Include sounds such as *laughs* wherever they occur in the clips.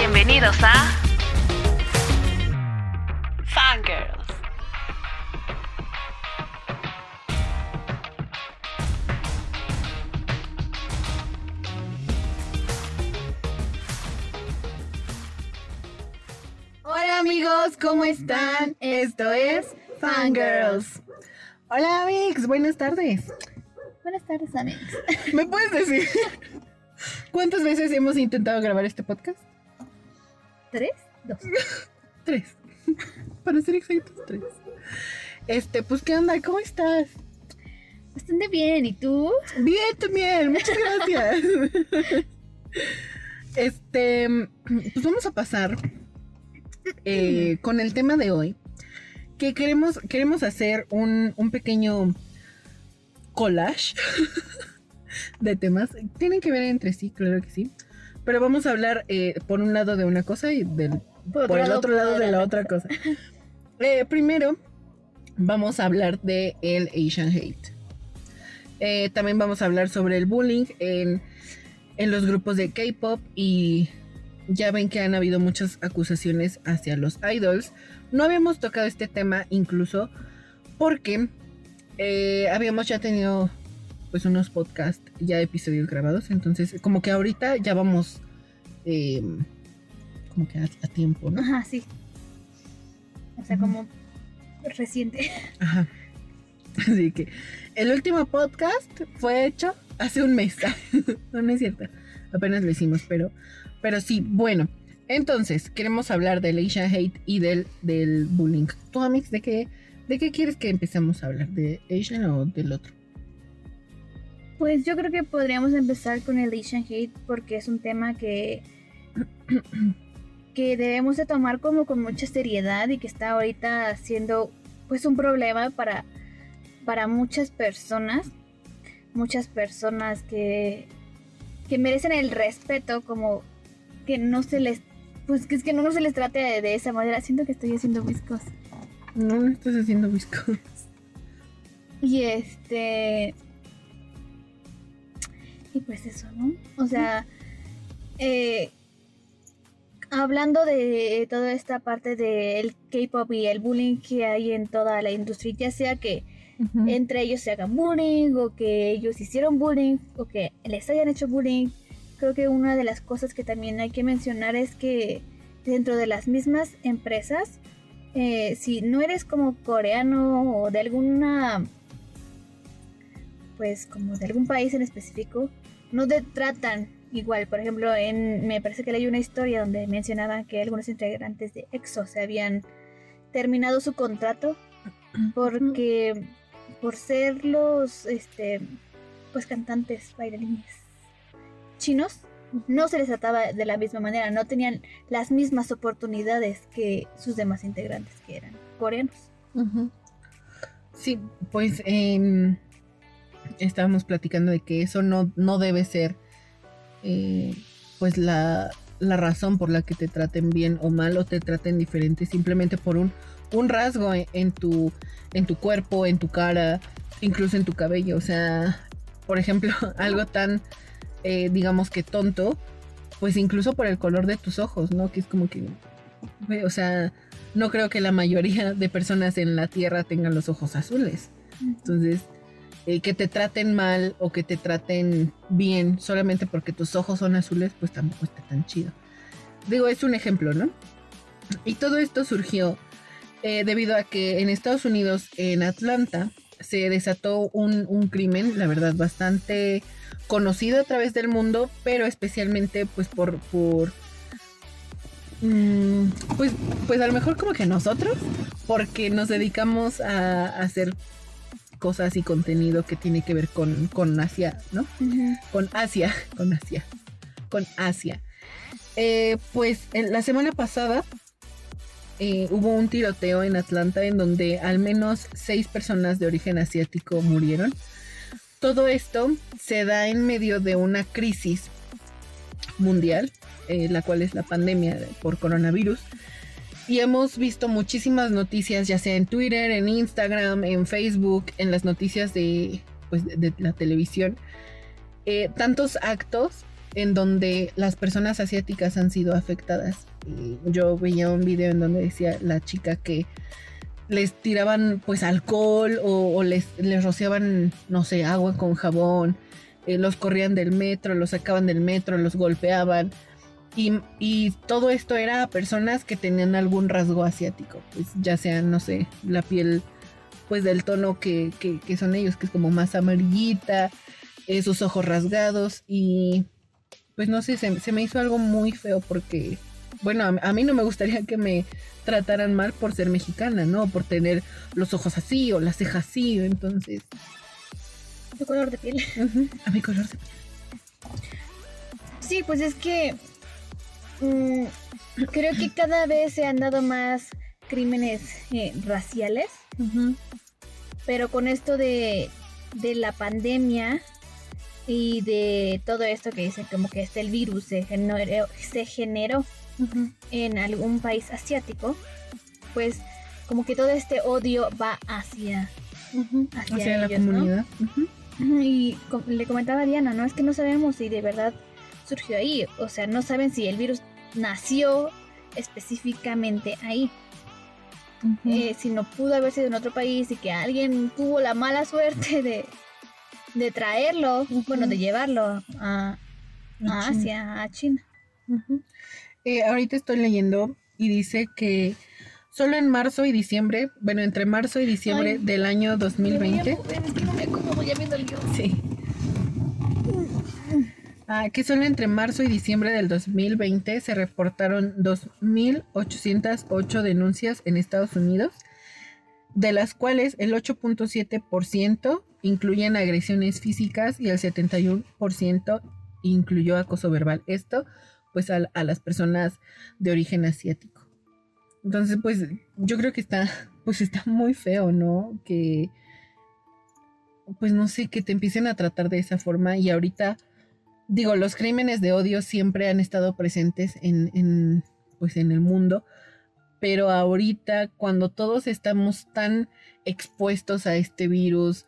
Bienvenidos a Fangirls. Hola amigos, ¿cómo están? Esto es Fangirls. Hola Amix, buenas tardes. Buenas tardes, amigos. ¿Me puedes decir cuántas veces hemos intentado grabar este podcast? ¿Tres? Dos. *laughs* Tres. *laughs* Para ser exactos, tres. Este, pues, ¿qué onda? ¿Cómo estás? Bastante bien, ¿y tú? Bien, también, muchas gracias. *laughs* Este, pues vamos a pasar eh, *clears throat* con el tema de hoy. Que queremos, queremos hacer un, un pequeño collage de temas. Tienen que ver entre sí, claro que sí. Pero vamos a hablar eh, por un lado de una cosa y del, por, el otro lado de la otra cosa. Eh, primero, vamos a hablar de el Asian Hate. Eh, también vamos a hablar sobre el bullying en, en los grupos de K-pop y ya ven que han habido muchas acusaciones hacia los idols. No habíamos tocado este tema incluso porque eh, habíamos ya tenido pues unos podcasts, ya episodios grabados, entonces como que ahorita ya vamos eh, como que a, a tiempo, ¿no? Ajá, sí. O sea, como reciente. Ajá. *laughs* Así que el último podcast fue hecho hace un mes. *laughs* no, no es cierto. Apenas lo hicimos, pero, pero sí, bueno. Entonces, queremos hablar del Asian Hate y del, del bullying. ¿Tú, Amix, de qué, de qué quieres que empecemos a hablar? ¿De Asian o del otro? Pues yo creo que podríamos empezar con el Asian Hate porque es un tema que, *clears throat* que debemos de tomar como con mucha seriedad y que está ahorita siendo pues un problema para, para muchas personas. Muchas personas que, que merecen el respeto como que no se les pues que es que no se les trate de, de esa manera. Siento que estoy haciendo mis cosas. No, no estás haciendo visco. Y este. Y pues eso, ¿no? O sea, eh, hablando de toda esta parte del K-pop y el bullying que hay en toda la industria, ya sea que entre ellos se hagan bullying o que ellos hicieron bullying o que les hayan hecho bullying, creo que una de las cosas que también hay que mencionar es que dentro de las mismas empresas, eh, si no eres como coreano o de alguna pues como de algún país en específico, no te tratan igual. Por ejemplo, en, me parece que leí una historia donde mencionaban que algunos integrantes de EXO se habían terminado su contrato *clears throat* porque por ser los este pues cantantes bailarines chinos no se les trataba de la misma manera, no tenían las mismas oportunidades que sus demás integrantes que eran coreanos. Sí, pues em, estábamos platicando de que eso no, no debe ser eh, pues la, la razón por la que te traten bien o mal o te traten diferente simplemente por un, un rasgo en, en tu, en tu cuerpo, en tu cara, incluso en tu cabello. O sea, por ejemplo, *laughs* algo tan, eh, digamos que tonto, pues incluso por el color de tus ojos, ¿no? Que es como que, o sea, no creo que la mayoría de personas en la Tierra tengan los ojos azules. Entonces, que te traten mal o que te traten bien solamente porque tus ojos son azules, pues tampoco está tan chido. Digo, es un ejemplo, ¿no? Y todo esto surgió eh, debido a que en Estados Unidos, en Atlanta, se desató un, un crimen, la verdad, bastante conocido a través del mundo, pero especialmente pues por, por mm, pues, pues a lo mejor como que nosotros, porque nos dedicamos a hacer cosas y contenido que tiene que ver con, con Asia, ¿no? Con Asia, con Asia, con Asia. Eh, pues en la semana pasada eh, hubo un tiroteo en Atlanta en donde al menos seis personas de origen asiático murieron. Todo esto se da en medio de una crisis mundial, eh, la cual es la pandemia de- por coronavirus. Y hemos visto muchísimas noticias, ya sea en Twitter, en Instagram, en Facebook, en las noticias de, pues, de, la televisión. eh, tantos actos en donde las personas asiáticas han sido afectadas. Yo veía un video en donde decía la chica que les tiraban pues alcohol o, les, les, rociaban, no sé, agua con jabón, eh, los corrían del metro, los sacaban del metro, los golpeaban. Y, y, todo esto era personas que tenían algún rasgo asiático, pues ya sea, no sé, la piel pues del tono que, que, son ellos, que es como más amarillita, esos ojos rasgados y pues no sé, se, me hizo algo muy feo porque, bueno, a, mí no me gustaría que me trataran mal por ser mexicana, ¿no? Por tener los ojos así o las cejas así, entonces... Tu color de piel. a mi color de piel. Sí, pues es que mm, creo que cada vez se han dado más crímenes eh, raciales. Pero con esto de, de la pandemia y de todo esto que dicen como que este el virus se generó, se generó en algún país asiático, pues como que todo este odio va hacia, hacia, la comunidad. Y le comentaba a Diana, no es que no sabemos si de verdad surgió ahí, o sea, no saben si el virus nació específicamente ahí. Eh, si no pudo haber sido en otro país y que alguien tuvo la mala suerte de, de traerlo, bueno, de llevarlo a, Asia, a China. Eh, ahorita estoy leyendo y dice que solo en marzo y diciembre, bueno, entre marzo y diciembre del año 2020. Sí. Ah, que solo entre marzo y diciembre del 2020 se reportaron 2.808 denuncias en Estados Unidos, de las cuales el 8.7% incluyen agresiones físicas y el 71% incluyó acoso verbal. Esto, pues, a, a, las personas de origen asiático. Entonces, pues, yo creo que está, pues, está muy feo, ¿no? Que, pues, no sé, que te empiecen a tratar de esa forma y ahorita digo, los crímenes de odio siempre han estado presentes en, pues en el mundo, pero ahorita cuando todos estamos tan expuestos a este virus,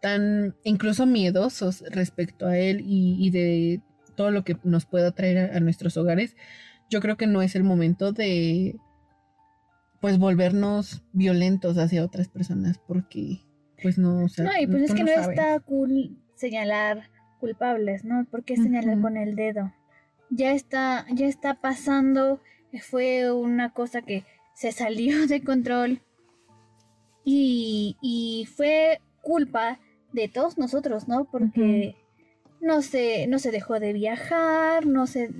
tan incluso miedosos respecto a él y, de todo lo que nos pueda traer a, nuestros hogares, yo creo que no es el momento de pues volvernos violentos hacia otras personas porque pues no, o sea, no, y pues es que no está cool señalar culpables, ¿no? ¿Por qué señalar con el dedo? Ya está, ya está pasando, fue una cosa que se salió de control y, y fue culpa de todos nosotros, ¿no? Porque no se, no se dejó de viajar, no se,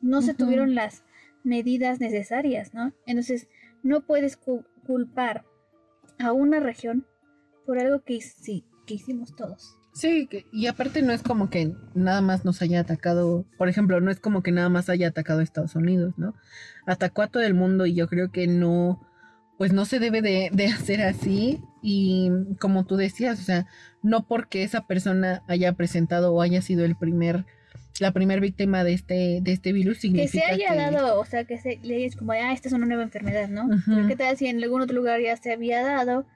no se tuvieron las medidas necesarias, ¿no? Entonces, no puedes culpar a una región por algo que, sí, que hicimos todos. Sí, y aparte no es como que nada más nos haya atacado, por ejemplo, no es como que nada más haya atacado a Estados Unidos, ¿no? Atacó a todo el mundo y yo creo que no, pues no se debe de, hacer así y como tú decías, o sea, no porque esa persona haya presentado o haya sido el primer, la primera víctima de este, de este virus significa que se haya dado, o sea, que se le es como, ah, esta es una nueva enfermedad, ¿no? ¿Qué tal si en algún otro lugar ya se había dado?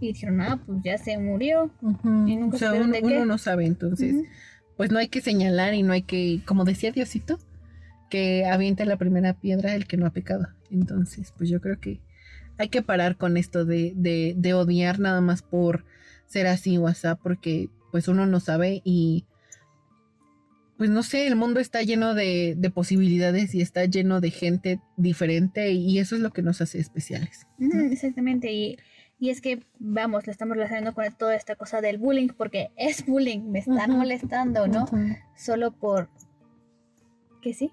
Y dijeron, ah, pues ya se murió. Y nunca o sea, uno, uno, no sabe, entonces, pues no hay que señalar y no hay que, como decía Diosito, que aviente la primera piedra el que no ha pecado. Entonces, pues yo creo que hay que parar con esto de, de, de odiar nada más por ser así o así, porque pues uno no sabe y pues no sé, el mundo está lleno de, de, posibilidades y está lleno de gente diferente y eso es lo que nos hace especiales. exactamente, y y es que, vamos, le estamos relacionando con toda esta cosa del bullying, porque es bullying, me están molestando, ¿no? Solo por... ¿Que sí?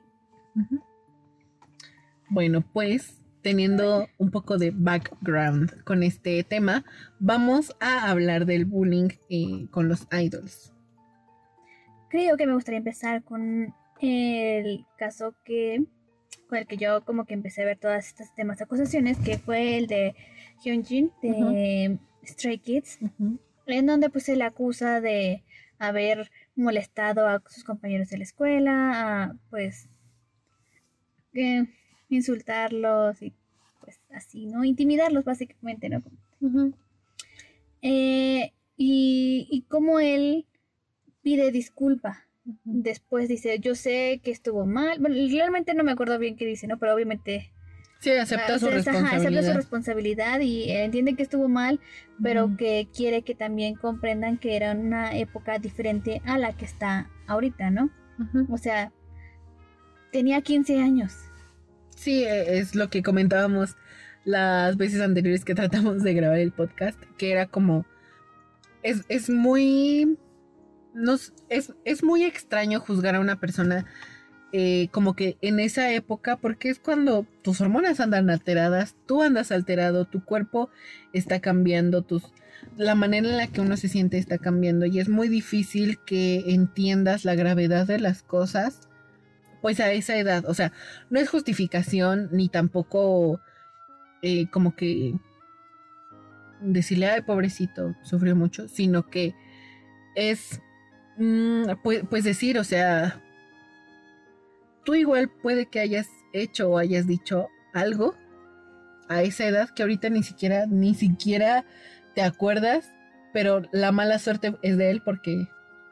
Bueno, pues teniendo un poco de background con este tema, vamos a hablar del bullying eh, con los idols. Creo que me gustaría empezar con el caso que con el que yo como que empecé a ver todas estas temas acusaciones, que fue el de Hyunjin de Stray Kids, en donde pues se le acusa de haber molestado a sus compañeros de la escuela, a pues eh, insultarlos y pues así, ¿no? Intimidarlos básicamente, ¿no? Eh, y, y como él pide disculpa, Después dice, yo sé que estuvo mal. Bueno, realmente no me acuerdo bien qué dice, ¿no? Pero obviamente Sí, acepta su ajá, responsabilidad. acepta su responsabilidad y entiende que estuvo mal, pero que quiere que también comprendan que era una época diferente a la que está ahorita, ¿no? O sea, tenía 15 años. Sí, e- es lo que comentábamos las veces anteriores que *laughs* tratamos de grabar el podcast, que era como es, es muy nos, es, es muy extraño juzgar a una persona eh, como que en esa época, porque es cuando tus hormonas andan alteradas, tú andas alterado, tu cuerpo está cambiando, tus, la manera en la que uno se siente está cambiando y es muy difícil que entiendas la gravedad de las cosas, pues a esa edad, o sea, no es justificación ni tampoco eh, como que decirle, ay, pobrecito, sufrió mucho, sino que es, pues, pues decir, o sea, tú igual puede que hayas hecho o hayas dicho algo a esa edad que ahorita ni siquiera, ni siquiera te acuerdas, pero la mala suerte es de él porque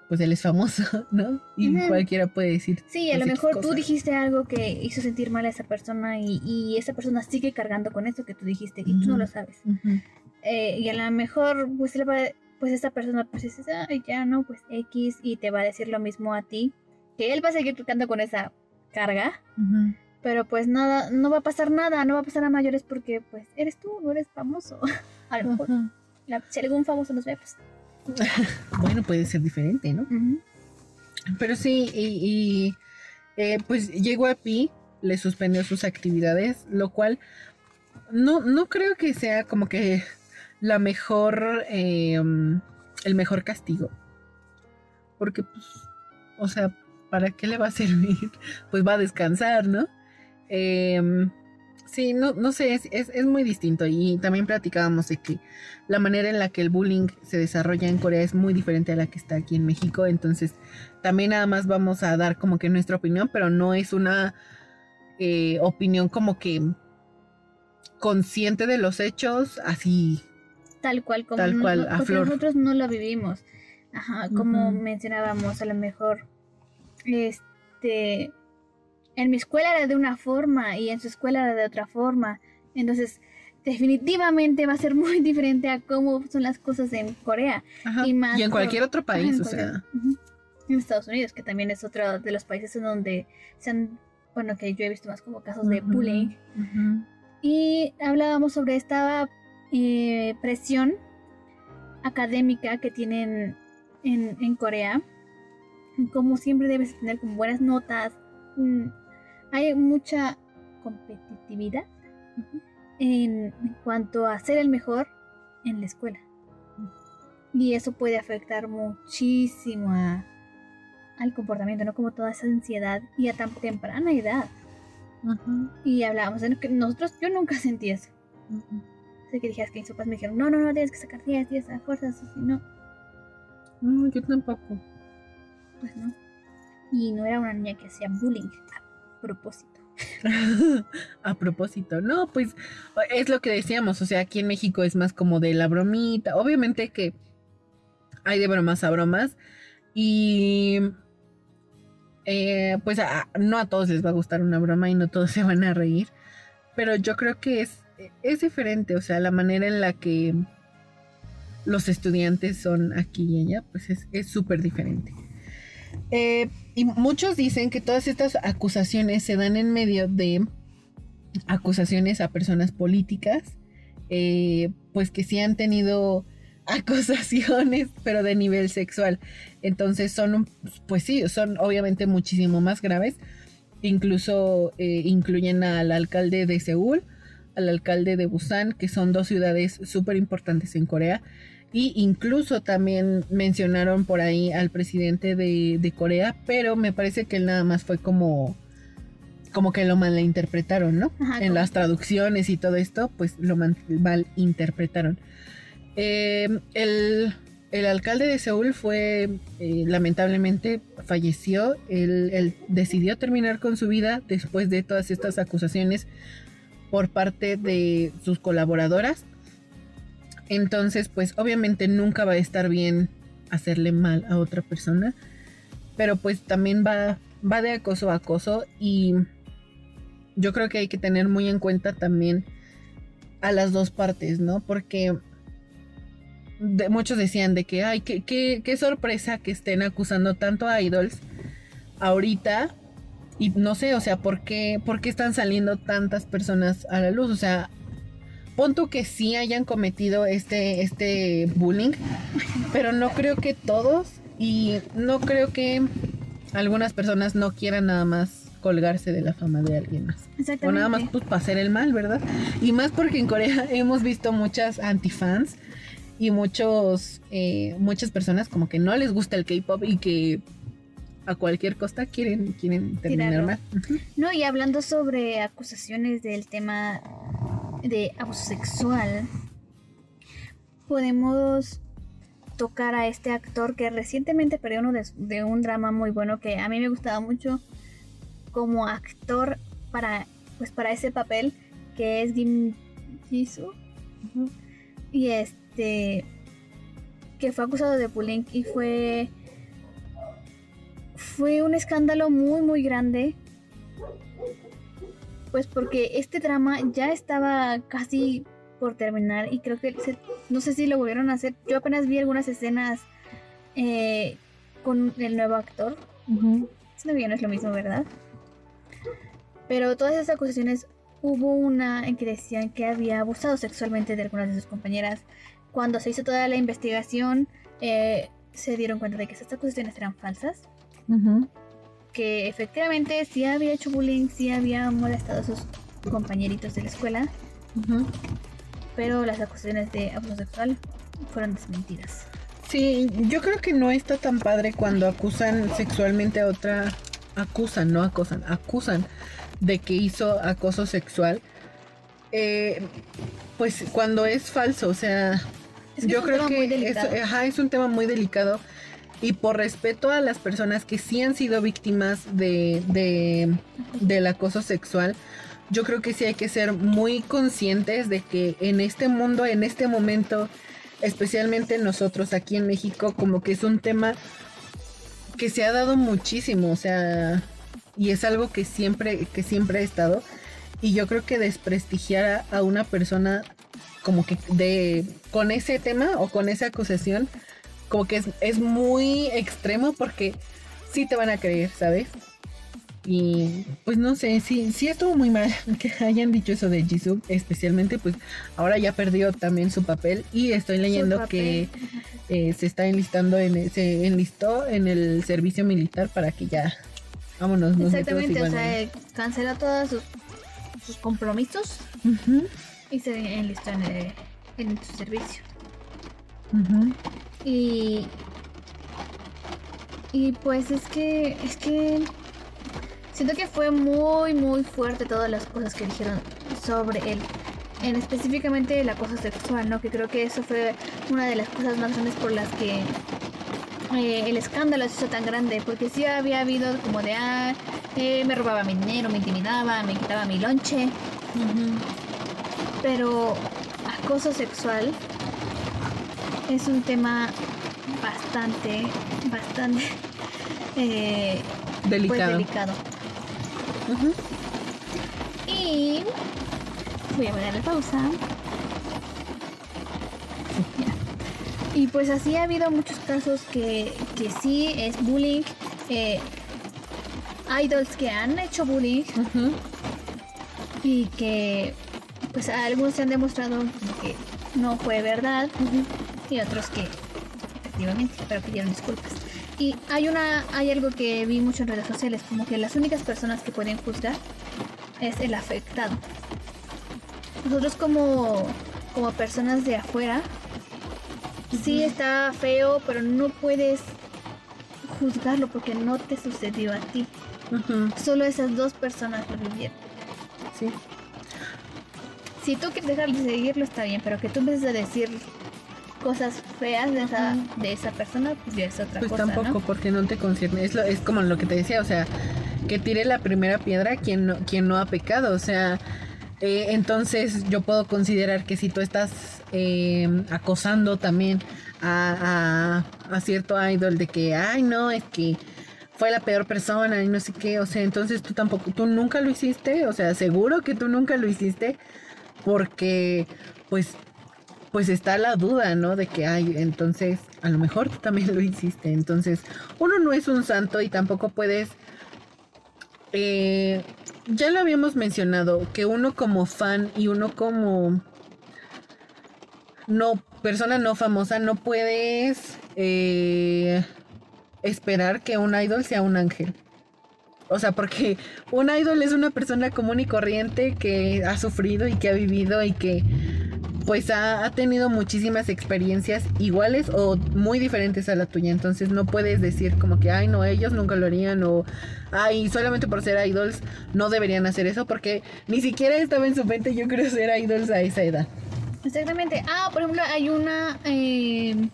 pues él es famoso, *laughs* ¿no? Y Ujú. cualquiera puede decir. Sí, a lo mejor tú dijiste algo que hizo sentir mal a esa persona y, y esa persona sigue cargando con eso que tú dijiste y tú no lo sabes. Eh, y a lo mejor, pues, pues esa persona, pues dices, ay, ya no, pues X, y te va a decir lo mismo a ti, que él va a seguir cargando con esa carga, pero pues nada, no va a pasar nada, no va a pasar a mayores porque, pues, eres tú, no eres famoso. *laughs* a lo mejor, la- si algún famoso nos ve, pues. *laughs* Bueno, puede ser diferente, ¿no? Pero sí, y, y, eh, pues llegó a Pi, le suspendió sus actividades, lo cual no, no creo que sea como que la mejor, eh, el mejor castigo. Porque, pues, o sea, ¿para qué le va a servir? *laughs* Pues va a descansar, ¿no? Em, sí, no, no sé, es, es, es muy distinto. Y también platicábamos de que la manera en la que el bullying se desarrolla en Corea es muy diferente a la que está aquí en México. Entonces, también nada más vamos a dar como que nuestra opinión, pero no es una eh, opinión como que consciente de los hechos, así. Tal cual, como Tal cual, no- a porque flor. nosotros no lo vivimos. Ajá, como mencionábamos, a lo mejor, este, en mi escuela era de una forma y en su escuela era de otra forma. Entonces, definitivamente va a ser *laughs* muy diferente a cómo son las cosas en Corea. Ajá, Y más en por- cualquier otro país, en o sea. En Estados Unidos, que también es otro de los países en donde se han, bueno, que yo he visto más como casos de bullying. Y hablábamos sobre esta eh, presión académica que tienen en, en Corea. Como siempre debes tener como buenas notas. Mm, Hay mucha competitividad en, cuanto a ser el mejor en la escuela. Y eso puede afectar muchísimo a- al comportamiento, ¿no? Como toda esa ansiedad y a tan temprana edad. Y hablábamos de que nosotros, yo nunca sentí eso. ujú. Sé que dijeras que mis papás me dijeron, no, no, no, tienes que sacar 10, 10 a fuerzas, así, no, No, yo tampoco. Pues no. Y no era una niña que hacía bullying a propósito. *laughs* a propósito, no, pues es lo que decíamos, o sea, aquí en México es más como de la bromita, obviamente que hay de bromas a bromas y eh, pues no a todos les va a gustar una broma y no todos se van a reír, pero yo creo que es, es diferente, o sea, la manera en la que los estudiantes son aquí y allá, pues es es súper diferente. Eh, y muchos dicen que todas estas acusaciones se dan en medio de acusaciones a personas políticas, eh, pues que sí han tenido *laughs* acusaciones, pero de nivel sexual. Entonces son, pues sí, son obviamente muchísimo más graves. Incluso eh, incluyen al alcalde de Seúl, al alcalde de Busan, que son dos ciudades súper importantes en Corea. Y incluso también mencionaron por ahí al presidente de, de Corea, pero me parece que él nada más fue como, como que lo malinterpretaron, ¿no? Ajá, en las traducciones y todo esto, pues lo malinterpretaron. Eh, el, el alcalde de Seúl fue, eh, lamentablemente, falleció. Él, él decidió terminar con su vida después de todas estas acusaciones por parte de sus colaboradoras. Entonces, pues obviamente nunca va a estar bien hacerle mal a otra persona. pero pues también va, va de acoso a acoso y yo creo que hay que tener muy en cuenta también a las dos partes, ¿no? Porque muchos decían de que, ay, qué, qué, sorpresa que estén acusando tanto a idols ahorita. Y no sé, o sea, ¿por qué, ¿por qué están saliendo tantas personas a la luz? O sea, pon que sí hayan cometido este, este bullying, pero no creo que todos y no creo que algunas personas no quieran nada más colgarse de la fama de alguien más. O nada más pues, para hacer el mal, ¿verdad? Y más porque en Corea *laughs* hemos visto muchas antifans y muchos, eh, muchas personas como que no les gusta el K-pop y que a cualquier costa quieren, quieren terminar mal. No, y hablando sobre acusaciones del tema de abuso sexual, podemos tocar a este actor que recientemente perdió uno de, un drama muy bueno que a mí me gustaba mucho como actor para pues para ese papel que es Kim Jisoo. Y este que fue acusado de bullying y fue fue un escándalo muy muy grande pues porque este drama ya estaba casi por terminar y creo que no sé si lo volvieron a hacer. Yo apenas vi algunas escenas eh, con el nuevo actor. No es lo mismo verdad pero todas esas acusaciones hubo una en que decían que había abusado sexualmente de algunas de sus compañeras. Cuando se hizo toda la investigación, eh, se dieron cuenta de que esas acusaciones eran falsas. Que efectivamente sí había hecho bullying, sí había molestado a sus compañeritos de la escuela. Pero las acusaciones de abuso sexual fueron desmentidas. Sí, yo creo que no está tan padre cuando acusan sexualmente a otra. Acusan, no acosan, acusan de que hizo acoso sexual, eh, pues cuando es falso, o sea, yo creo que es, es un tema muy delicado y por respeto a las personas que sí han sido víctimas de, de, del acoso sexual, yo creo que sí hay que ser muy conscientes de que en este mundo, en este momento, especialmente nosotros aquí en México, como que es un tema que se ha dado muchísimo, o sea, y es algo que siempre, que siempre ha estado. Y yo creo que desprestigiar a, una persona como que de con ese tema o con esa acusación, como que es, muy extremo porque sí te van a creer, ¿sabes? Y pues no sé, sí, sí estuvo muy mal *laughs* que hayan dicho eso de Jisoo, especialmente pues ahora ya perdió también su papel y estoy leyendo que eh, se está enlistando, en, se enlistó en el servicio militar para que ya Vámonos. Exactamente, o sea, cancela todos sus, compromisos y se enlistó en, en su servicio. Y y pues es que es que siento que fue muy muy fuerte todas las cosas que dijeron sobre él en específicamente la cosa sexual no que creo que eso fue una de las cosas más grandes por las que eh, el escándalo se hizo tan grande, porque sí había habido como de, ah, eh, me robaba mi dinero, me intimidaba, me quitaba mi lonche. Pero acoso sexual es un tema bastante, bastante eh, pues, delicado. Y voy a poner la pausa. Y pues así ha habido muchos casos que, que sí es bullying. Eh, idols que han hecho bullying. Y que pues algunos se han demostrado que no fue verdad y otros que efectivamente pero pidieron disculpas y hay una hay algo que vi mucho en redes sociales como que las únicas personas que pueden juzgar es el afectado nosotros como como personas de afuera sí está feo, pero no puedes juzgarlo porque no te sucedió a ti. Solo esas dos personas lo vivieron. Sí. Si tú quieres dejar de seguirlo está bien, pero que tú empieces a decir cosas feas de esa, de esa persona, pues ya es otra pues cosa. Pues tampoco, porque no te concierne. Es, es como lo que te decía, o sea, que tire la primera piedra quien no, quien no ha pecado. O sea, eh, entonces yo puedo considerar que si tú estás eh, acosando también a, cierto idol de que, ay no, es que fue la peor persona y no sé qué, o sea, entonces tú tampoco, tú nunca lo hiciste, o sea, seguro que tú nunca lo hiciste, porque pues, pues está la duda, ¿no? De que hay, entonces, a lo mejor tú también lo hiciste, entonces, uno no es un santo y tampoco puedes, eh, ya lo habíamos mencionado, que uno como fan y uno como no persona no famosa no puedes eh, esperar que un idol sea un ángel. O sea, porque un idol es una persona común y corriente que ha sufrido y que ha vivido y que pues ha, tenido muchísimas experiencias iguales o muy diferentes a la tuya. Entonces no puedes decir como que, ay, no, ellos nunca lo harían o, ay, solamente por ser idols no deberían hacer eso porque ni siquiera estaba en su mente yo creo ser idols a esa edad. Exactamente. Ah, por ejemplo, hay una... Eh...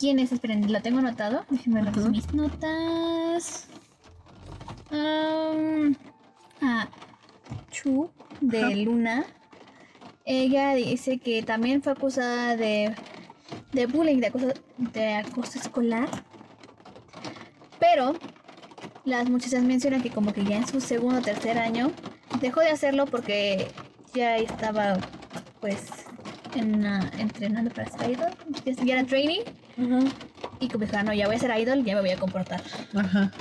¿Quién es? Esperen, ¿la tengo anotado? Déjenme ver mis notas. ah, Chu, de Luna. Ella dice que también fue acusada de, de bullying, de acoso, de acoso escolar. Pero las muchachas mencionan que como que ya en su segundo o tercer año dejó de hacerlo porque ya estaba pues en, entrenando para ser idol. Ya era training. Y como dijo, no, ya voy a ser idol, ya me voy a comportar. Ajá.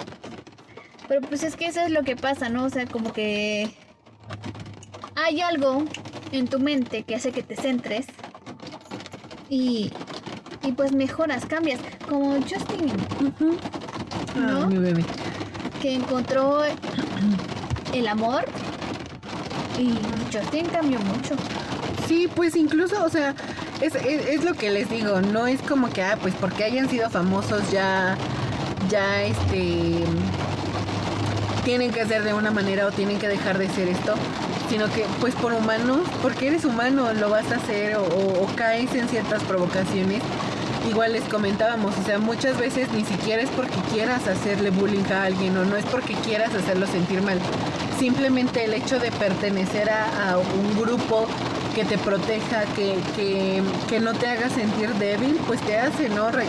Pero pues es que eso es lo que pasa, ¿no? O sea, como que hay algo en tu mente que hace que te centres y, y pues mejoras, cambias. Como Justin, ¿no? Ah, mi bebé. Que encontró el amor y Justin cambió mucho. Sí, pues incluso, o sea, es, es, lo que les digo, no es como que, ah, pues porque hayan sido famosos ya, ya, este, tienen que hacer de una manera o tienen que dejar de ser esto, sino que, pues por humano, porque eres humano, lo vas a hacer o, caes en ciertas provocaciones. Igual les comentábamos, o sea, muchas veces ni siquiera es porque quieras hacerle bullying a alguien o no es porque quieras hacerlo sentir mal. Simplemente el hecho de pertenecer a, un grupo que te proteja, que, que, no te haga sentir débil, pues te hace, ¿no? Eh,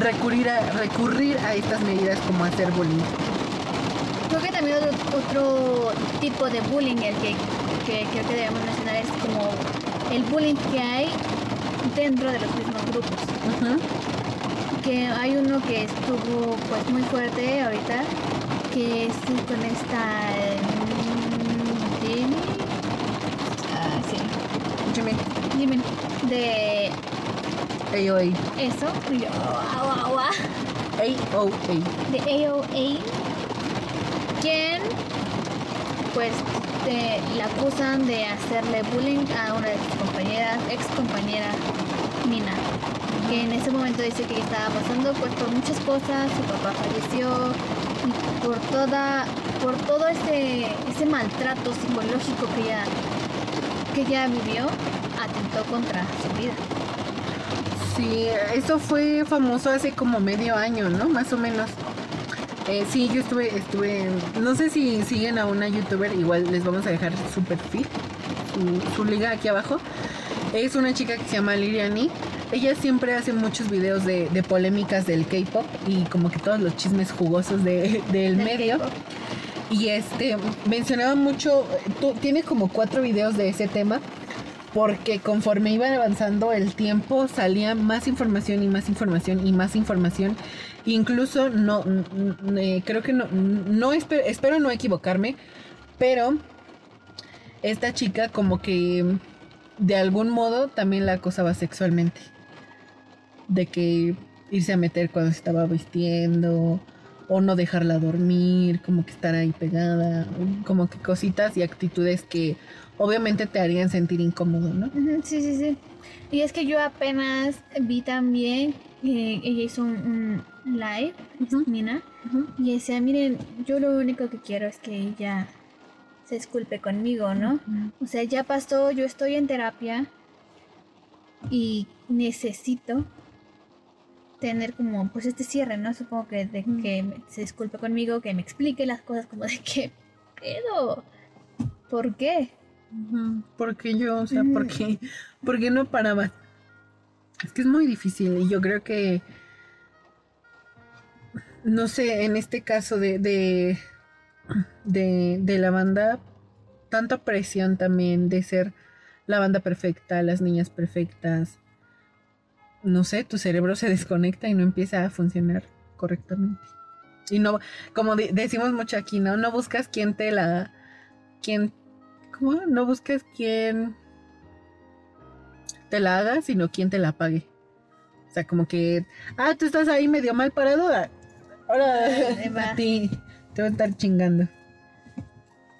recurrir, a, recurrir a estas medidas como hacer bullying. Creo que también otro, tipo de bullying el que, creo que debemos mencionar es como el bullying que hay dentro de los mismos grupos. Que hay uno que estuvo pues muy fuerte ahorita, que es con esta Jimin. Jimin. De. AOA. Eso. Yo, AOA. AOA. De AOA. Quien. Pues. Te, la acusan de hacerle bullying a una de sus compañeras, ex compañera Mina. Que en ese momento dice que estaba pasando pues por muchas cosas, su papá falleció, y por toda, por todo ese, ese maltrato psicológico que ella que ya vivió atentó contra su vida. Sí, eso fue famoso hace como medio año, ¿no? Más o menos. Eh, sí, yo estuve, estuve, no sé si siguen a una youtuber, igual les vamos a dejar su perfil, su, liga aquí abajo. Es una chica que se llama Liriani. Ella siempre hace muchos videos de, polémicas del K-pop y como que todos los chismes jugosos *laughs* del medio. Y este, mencionaba mucho, tiene como cuatro videos de ese tema, porque conforme iba avanzando el tiempo salía más información y más información y más información. Incluso no, eh, creo que no, no espero, espero no equivocarme, pero esta chica como que de algún modo también la acosaba sexualmente. De que irse a meter cuando se estaba vistiendo o no dejarla dormir, como que estar ahí pegada, como que cositas y actitudes que obviamente te harían sentir incómodo, ¿no? Sí, sí, sí. Y es que yo apenas vi también que ella hizo un, live, Mina, y decía, miren, yo lo único que quiero es que ella se disculpe conmigo, ¿no? O sea, ya pasó, yo estoy en terapia y necesito tener como pues este cierre, ¿no? Supongo que de que se disculpe conmigo, que me explique las cosas como de qué pedo. ¿Por qué? Porque yo, o sea, ¿por qué? porque no paraba? Es que es muy difícil y yo creo que no sé, en este caso de, de, de, de la banda, tanta presión también de ser la banda perfecta, las niñas perfectas. No sé, tu cerebro se desconecta y no empieza a funcionar correctamente. Y no, como de- decimos mucho aquí, ¿no? No buscas quién te la. quién. ¿Cómo? No buscas quién te la haga, sino quién te la pague. O sea, como que. Ah, tú estás ahí medio mal parado. Ah, Ahora Ahí *laughs* va. a ti te va a estar chingando.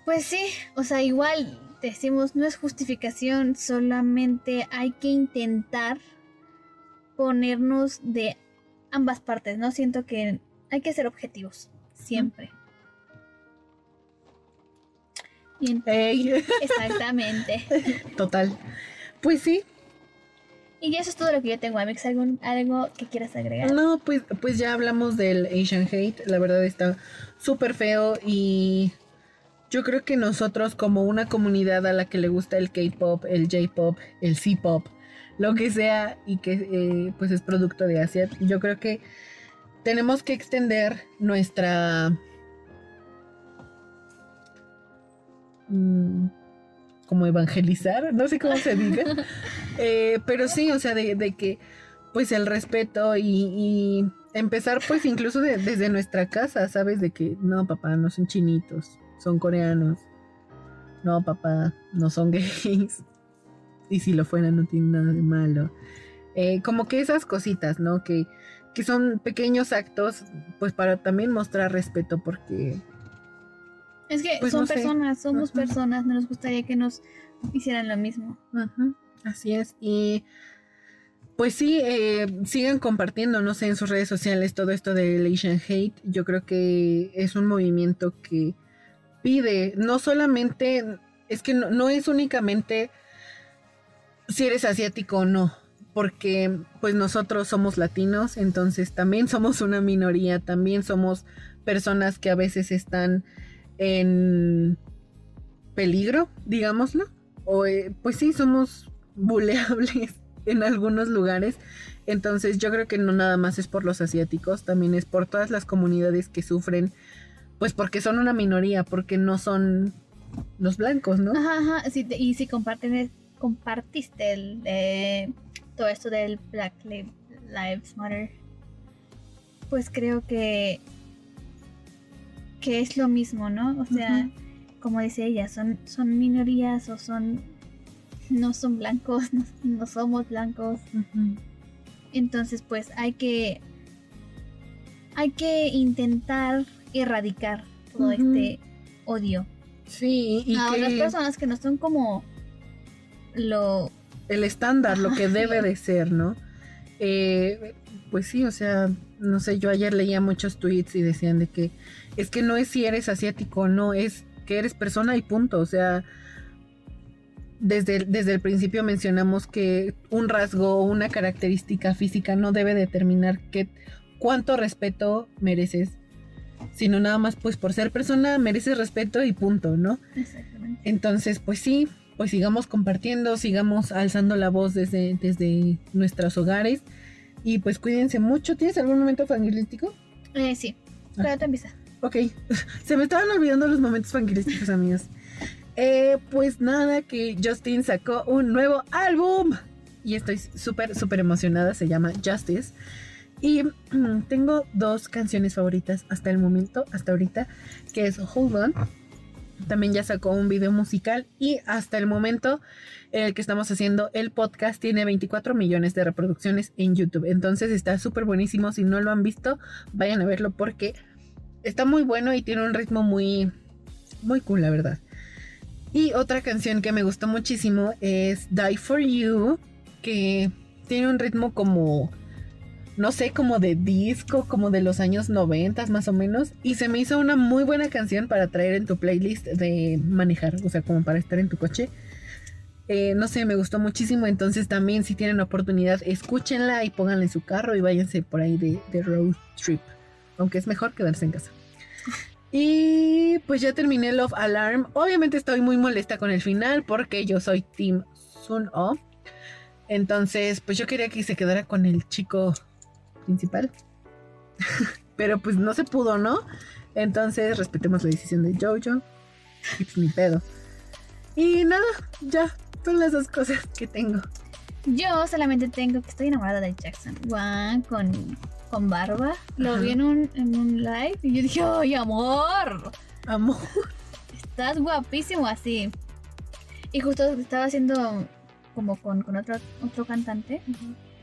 Pues sí, o sea, igual decimos, no es justificación, solamente hay que intentar ponernos de ambas partes, ¿no? Siento que hay que ser objetivos, siempre. Exactamente. *laughs* total. Pues sí, Y eso es todo lo que yo tengo, Amix. ¿Algún, ¿Algo que quieras agregar? No, pues, pues ya hablamos del Asian Hate. La verdad está súper feo y yo creo que nosotros como una comunidad a la que le gusta el K-pop, el J-pop, el C-pop, lo que sea y que eh, pues es producto de Asia, yo creo que tenemos que extender nuestra... mm, como evangelizar, no sé cómo se diga. *laughs* Eh, pero sí, o sea, de, de que pues el respeto y, y empezar pues incluso de- desde nuestra casa, ¿sabes? De que no, papá, no son chinitos, son coreanos. No, papá, no son gays. Y si lo fueran no tiene nada de malo. Eh, como que esas cositas, ¿no? Que, que son pequeños actos pues para también mostrar respeto porque... Es que Pues son no sé. personas, somos Ajá. personas, no nos gustaría que nos hicieran lo mismo. Ajá, así es. Y pues sí, eh, sigan compartiendo, no sé, en sus redes sociales todo esto del Asian Hate. Yo creo que es un movimiento que pide, no solamente, es que no, no es únicamente si eres asiático o no, porque pues nosotros somos latinos, entonces también somos una minoría, también somos personas que a veces están en peligro, digámoslo. O eh, pues sí, somos buleables *laughs* en algunos lugares. Entonces yo creo que no nada más es por los asiáticos, también es por todas las comunidades que sufren, pues porque son una minoría, porque no son los blancos, ¿no? Ajá, ajá. sí, y si comparten, compartiste el, eh, todo esto del Black Li- Lives Matter, pues creo que que es lo mismo, ¿no? O sea, como dice ella, son, son minorías o son no son blancos, *laughs* no, no somos blancos. Entonces, pues hay que hay que intentar erradicar todo este odio Sí, y a que otras personas que no son como lo el estándar, lo que debe de ser, ¿no? Eh, pues sí, o sea, no sé, yo ayer leía muchos tweets y decían de que es que no es si eres asiático, no, es que eres persona y punto, o sea, desde, el- desde el principio mencionamos que un rasgo o una característica física no debe determinar qué, cuánto respeto mereces, sino nada más pues por ser persona mereces respeto y punto, ¿no? exactamente Entonces, pues sí, pues sigamos compartiendo, sigamos alzando la voz desde, desde nuestros hogares y pues cuídense mucho. ¿Tienes algún momento fangirlístico? Eh, sí Ah. pero tú empieza Ok, *laughs* se me estaban olvidando los momentos fangirlísticos, amigos. Eh, pues nada, que Justin sacó un nuevo álbum y estoy súper, súper emocionada, se llama Justice. Y *clears throat* tengo dos canciones favoritas hasta el momento, hasta ahorita, que es Hold On. También ya sacó un video musical y hasta el momento en el que estamos haciendo el podcast tiene 24 millones de reproducciones en YouTube. Entonces está súper buenísimo. Si no lo han visto, vayan a verlo porque está muy bueno y tiene un ritmo muy, muy cool, la verdad. Y otra canción que me gustó muchísimo es Die for You, que tiene un ritmo como, no sé, como de disco, como de los años 90 más o menos. Y se me hizo una muy buena canción para traer en tu playlist de manejar, o sea, como para estar en tu coche. Eh, no sé, me gustó muchísimo. Entonces también si tienen oportunidad, escúchenla y pónganla en su carro y váyanse por ahí de, road trip. Aunque es mejor quedarse en casa. Y pues ya terminé Love Alarm. Obviamente estoy muy molesta con el final porque yo soy Team Sun O. Entonces, pues yo quería que se quedara con el chico principal. *laughs* pero pues no se pudo, ¿no? Entonces respetemos la decisión de Jojo. Y pues ni pedo. Y nada, ya, son las dos cosas que tengo. Yo solamente tengo que estoy enamorada de Jackson Wang con, con barba. Lo Ajá. vi en un, en un live y yo dije, ¡ay, amor! Amor. Estás guapísimo así. Y justo estaba haciendo como con, con otro, otro cantante.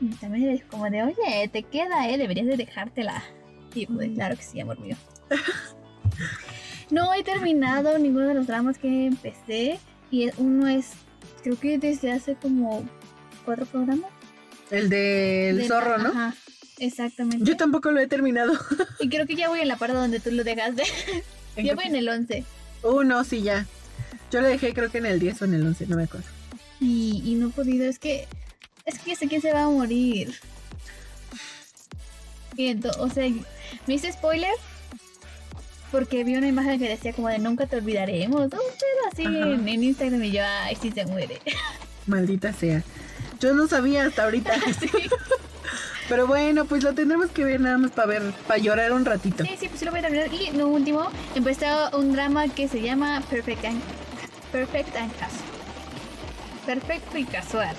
Y también dijo como de, oye, te queda, ¿eh? Deberías de dejártela. Y pues, claro que sí, amor mío. no he terminado ninguno de los dramas que empecé. Y uno es, creo que desde hace como cuatro programas. El del De- zorro, ¿no? Ajá, exactamente. Yo tampoco lo he terminado. *laughs* Y creo que ya voy en la parte donde tú lo dejaste. ya voy en el 11. Uh, no, sí, ya. Yo lo dejé creo que en el 10 o en el 11, no me acuerdo. Y, y no he podido, es que. Es que sé quién se va a morir. Y ento- o sea, me hice spoiler. Porque vi una imagen que decía como de nunca te olvidaremos. Un pedo así en, en Instagram y yo, ay, sí se muere. *laughs* Maldita sea. Yo no sabía hasta ahorita. *laughs* sí, Pero bueno, pues lo tendremos que ver nada más para ver, para llorar un ratito. sí, sí, pues sí lo voy a terminar. Y lo último, empecé un drama que se llama Perfect and, Perfect and Casual. Perfecto y casual.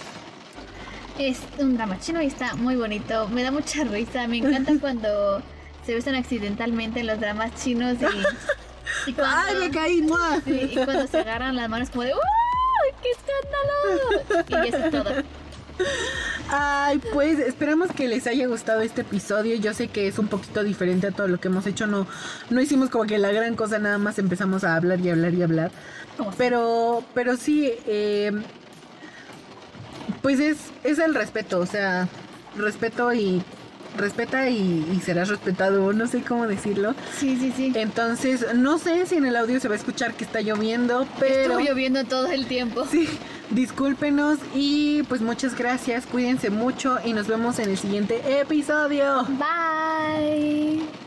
Es un drama chino y está muy bonito. Me da mucha risa. Me encanta *laughs* cuando se besan accidentalmente en los dramas chinos y, y cuando, *laughs* ¡Ay, me caí! ¡mua! y cuando se agarran las manos como de ¡Uy! ¡Qué escándalo! Y eso es todo. Ay, pues esperamos que les haya gustado este episodio. Yo sé que es un poquito diferente a todo lo que hemos hecho. No, no hicimos como que la gran cosa, nada más empezamos a hablar y hablar y hablar. Pero, pero sí, eh, pues es, es el respeto, o sea, respeto y respeta y, y serás respetado, no sé cómo decirlo. Sí, sí, sí. Entonces, no sé si en el audio se va a escuchar que está lloviendo, pero Estuvo lloviendo todo el tiempo. sí, discúlpenos y pues muchas gracias, cuídense mucho y nos vemos en el siguiente episodio. Bye.